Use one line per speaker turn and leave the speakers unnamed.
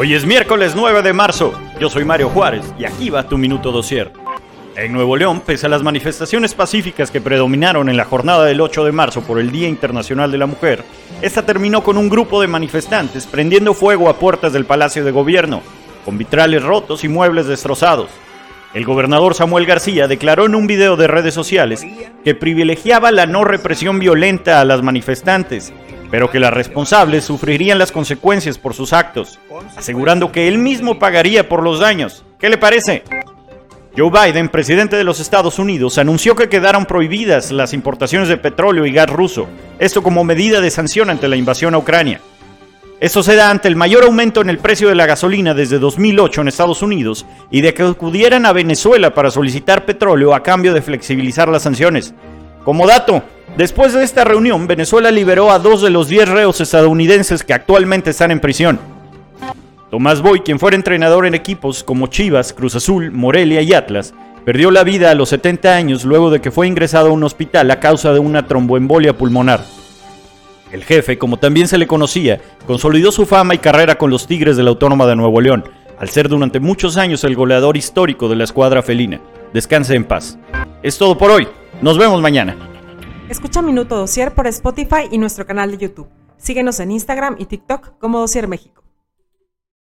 Hoy es miércoles 9 de marzo. Yo soy Mario Juárez y aquí va tu minuto dosier. En Nuevo León, pese a las manifestaciones pacíficas que predominaron en la jornada del 8 de marzo por el Día Internacional de la Mujer, esta terminó con un grupo de manifestantes prendiendo fuego a puertas del Palacio de Gobierno, con vitrales rotos y muebles destrozados. El gobernador Samuel García declaró en un video de redes sociales que privilegiaba la no represión violenta a las manifestantes pero que las responsables sufrirían las consecuencias por sus actos, asegurando que él mismo pagaría por los daños. ¿Qué le parece? Joe Biden, presidente de los Estados Unidos, anunció que quedaron prohibidas las importaciones de petróleo y gas ruso, esto como medida de sanción ante la invasión a Ucrania. Esto se da ante el mayor aumento en el precio de la gasolina desde 2008 en Estados Unidos y de que acudieran a Venezuela para solicitar petróleo a cambio de flexibilizar las sanciones. Como dato, Después de esta reunión, Venezuela liberó a dos de los diez reos estadounidenses que actualmente están en prisión. Tomás Boy, quien fuera entrenador en equipos como Chivas, Cruz Azul, Morelia y Atlas, perdió la vida a los 70 años luego de que fue ingresado a un hospital a causa de una tromboembolia pulmonar. El jefe, como también se le conocía, consolidó su fama y carrera con los Tigres de la Autónoma de Nuevo León, al ser durante muchos años el goleador histórico de la escuadra felina. Descanse en paz. Es todo por hoy. Nos vemos mañana.
Escucha Minuto Dosier por Spotify y nuestro canal de YouTube. Síguenos en Instagram y TikTok como Dosier México.